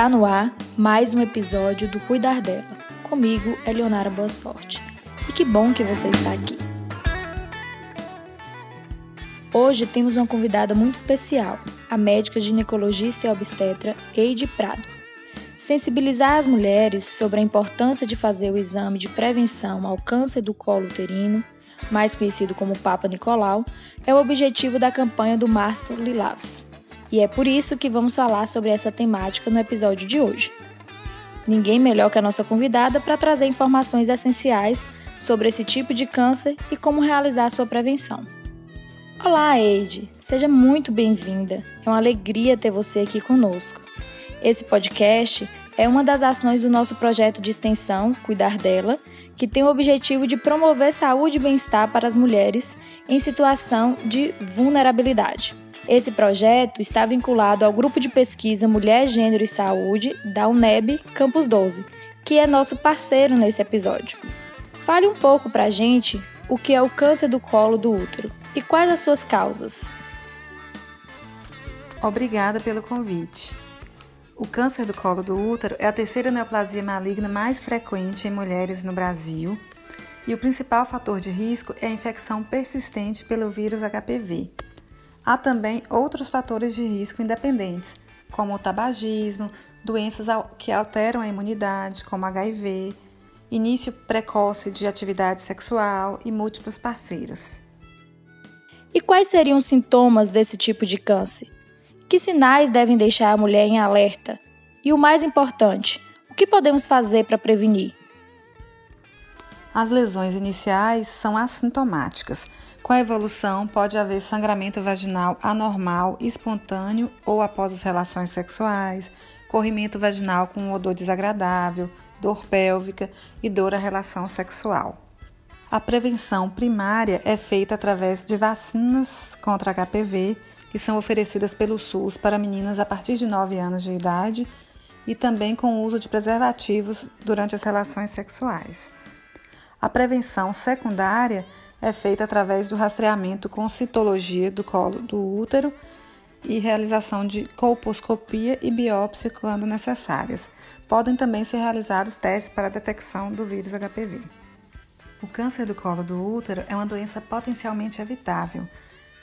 Está no ar mais um episódio do Cuidar dela. Comigo, Eleonara Boa Sorte. E que bom que você está aqui. Hoje temos uma convidada muito especial, a médica ginecologista e obstetra Eide Prado. Sensibilizar as mulheres sobre a importância de fazer o exame de prevenção ao câncer do colo uterino, mais conhecido como Papa Nicolau, é o objetivo da campanha do Março Lilás. E é por isso que vamos falar sobre essa temática no episódio de hoje. Ninguém melhor que a nossa convidada para trazer informações essenciais sobre esse tipo de câncer e como realizar sua prevenção. Olá, Eide! Seja muito bem-vinda. É uma alegria ter você aqui conosco. Esse podcast é uma das ações do nosso projeto de extensão Cuidar dela, que tem o objetivo de promover saúde e bem-estar para as mulheres em situação de vulnerabilidade. Esse projeto está vinculado ao grupo de pesquisa Mulher, Gênero e Saúde da UNEB Campus 12, que é nosso parceiro nesse episódio. Fale um pouco para a gente o que é o câncer do colo do útero e quais as suas causas. Obrigada pelo convite. O câncer do colo do útero é a terceira neoplasia maligna mais frequente em mulheres no Brasil e o principal fator de risco é a infecção persistente pelo vírus HPV. Há também outros fatores de risco independentes, como o tabagismo, doenças que alteram a imunidade, como HIV, início precoce de atividade sexual e múltiplos parceiros. E quais seriam os sintomas desse tipo de câncer? Que sinais devem deixar a mulher em alerta? E o mais importante, o que podemos fazer para prevenir? As lesões iniciais são assintomáticas, com a evolução, pode haver sangramento vaginal anormal, espontâneo ou após as relações sexuais, corrimento vaginal com um odor desagradável, dor pélvica e dor à relação sexual. A prevenção primária é feita através de vacinas contra HPV, que são oferecidas pelo SUS para meninas a partir de 9 anos de idade e também com o uso de preservativos durante as relações sexuais. A prevenção secundária é feita através do rastreamento com citologia do colo do útero e realização de colposcopia e biópsia quando necessárias. Podem também ser realizados testes para a detecção do vírus HPV. O câncer do colo do útero é uma doença potencialmente evitável,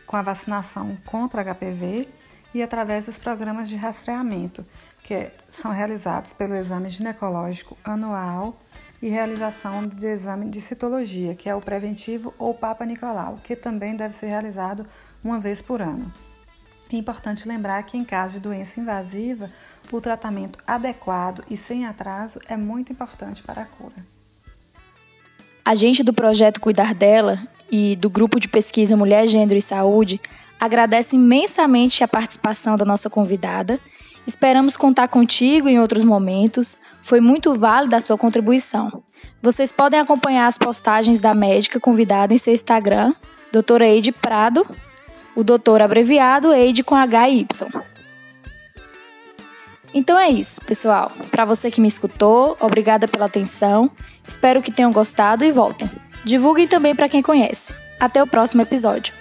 com a vacinação contra HPV e através dos programas de rastreamento, que são realizados pelo exame ginecológico anual e realização de exame de citologia, que é o preventivo ou Papa Nicolau, que também deve ser realizado uma vez por ano. É importante lembrar que em caso de doença invasiva, o tratamento adequado e sem atraso é muito importante para a cura. A gente do projeto Cuidar dela e do grupo de pesquisa Mulher, Gênero e Saúde agradece imensamente a participação da nossa convidada. Esperamos contar contigo em outros momentos foi muito válida a sua contribuição. Vocês podem acompanhar as postagens da médica convidada em seu Instagram, doutora Eide Prado, o doutor abreviado Eide com HY. Então é isso, pessoal. Para você que me escutou, obrigada pela atenção. Espero que tenham gostado e voltem. Divulguem também para quem conhece. Até o próximo episódio.